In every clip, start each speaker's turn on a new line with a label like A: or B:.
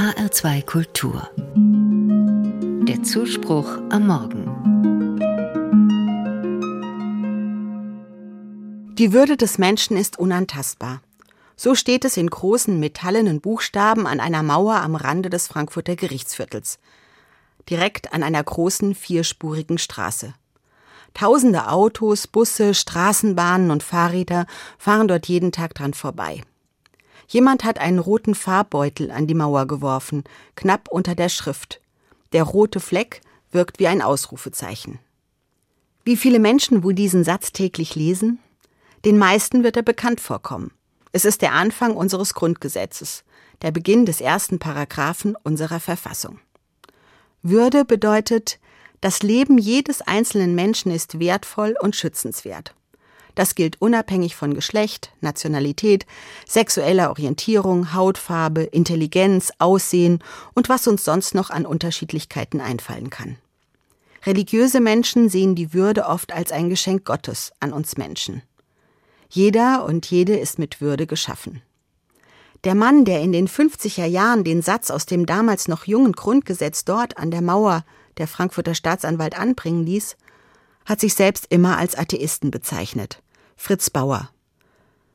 A: HR2 Kultur. Der Zuspruch am Morgen.
B: Die Würde des Menschen ist unantastbar. So steht es in großen metallenen Buchstaben an einer Mauer am Rande des Frankfurter Gerichtsviertels, direkt an einer großen vierspurigen Straße. Tausende Autos, Busse, Straßenbahnen und Fahrräder fahren dort jeden Tag dran vorbei. Jemand hat einen roten Farbbeutel an die Mauer geworfen, knapp unter der Schrift. Der rote Fleck wirkt wie ein Ausrufezeichen. Wie viele Menschen wohl diesen Satz täglich lesen? Den meisten wird er bekannt vorkommen. Es ist der Anfang unseres Grundgesetzes, der Beginn des ersten Paragraphen unserer Verfassung. Würde bedeutet, das Leben jedes einzelnen Menschen ist wertvoll und schützenswert. Das gilt unabhängig von Geschlecht, Nationalität, sexueller Orientierung, Hautfarbe, Intelligenz, Aussehen und was uns sonst noch an Unterschiedlichkeiten einfallen kann. Religiöse Menschen sehen die Würde oft als ein Geschenk Gottes an uns Menschen. Jeder und jede ist mit Würde geschaffen. Der Mann, der in den 50er Jahren den Satz aus dem damals noch jungen Grundgesetz dort an der Mauer der Frankfurter Staatsanwalt anbringen ließ, hat sich selbst immer als Atheisten bezeichnet. Fritz Bauer.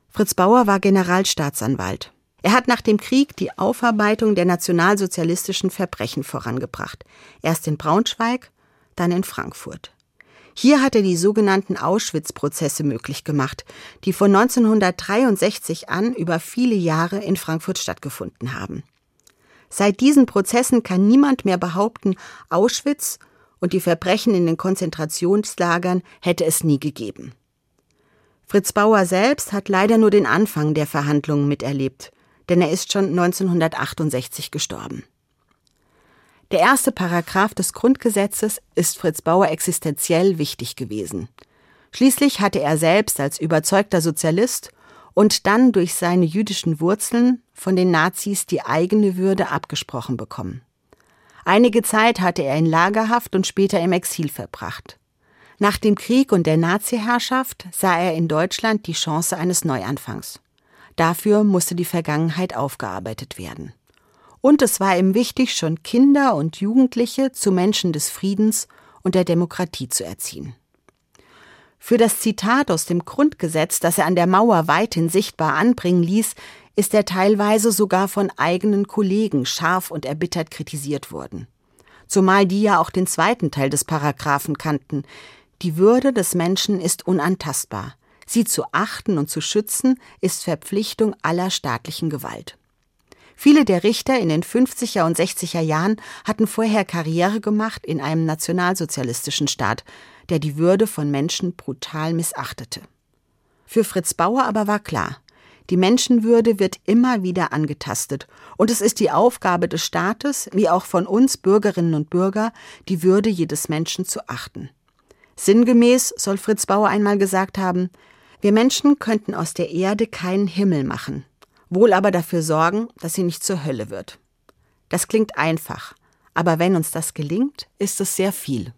B: Fritz Bauer war Generalstaatsanwalt. Er hat nach dem Krieg die Aufarbeitung der nationalsozialistischen Verbrechen vorangebracht. Erst in Braunschweig, dann in Frankfurt. Hier hat er die sogenannten Auschwitz-Prozesse möglich gemacht, die von 1963 an über viele Jahre in Frankfurt stattgefunden haben. Seit diesen Prozessen kann niemand mehr behaupten, Auschwitz und die Verbrechen in den Konzentrationslagern hätte es nie gegeben. Fritz Bauer selbst hat leider nur den Anfang der Verhandlungen miterlebt, denn er ist schon 1968 gestorben. Der erste Paragraph des Grundgesetzes ist Fritz Bauer existenziell wichtig gewesen. Schließlich hatte er selbst als überzeugter Sozialist und dann durch seine jüdischen Wurzeln von den Nazis die eigene Würde abgesprochen bekommen. Einige Zeit hatte er in Lagerhaft und später im Exil verbracht. Nach dem Krieg und der Nazi-Herrschaft sah er in Deutschland die Chance eines Neuanfangs. Dafür musste die Vergangenheit aufgearbeitet werden. Und es war ihm wichtig, schon Kinder und Jugendliche zu Menschen des Friedens und der Demokratie zu erziehen. Für das Zitat aus dem Grundgesetz, das er an der Mauer weithin sichtbar anbringen ließ, ist er teilweise sogar von eigenen Kollegen scharf und erbittert kritisiert worden. Zumal die ja auch den zweiten Teil des Paragraphen kannten, die Würde des Menschen ist unantastbar. Sie zu achten und zu schützen ist Verpflichtung aller staatlichen Gewalt. Viele der Richter in den 50er und 60er Jahren hatten vorher Karriere gemacht in einem nationalsozialistischen Staat, der die Würde von Menschen brutal missachtete. Für Fritz Bauer aber war klar, die Menschenwürde wird immer wieder angetastet, und es ist die Aufgabe des Staates, wie auch von uns Bürgerinnen und Bürger, die Würde jedes Menschen zu achten. Sinngemäß soll Fritz Bauer einmal gesagt haben, wir Menschen könnten aus der Erde keinen Himmel machen, wohl aber dafür sorgen, dass sie nicht zur Hölle wird. Das klingt einfach, aber wenn uns das gelingt, ist es sehr viel.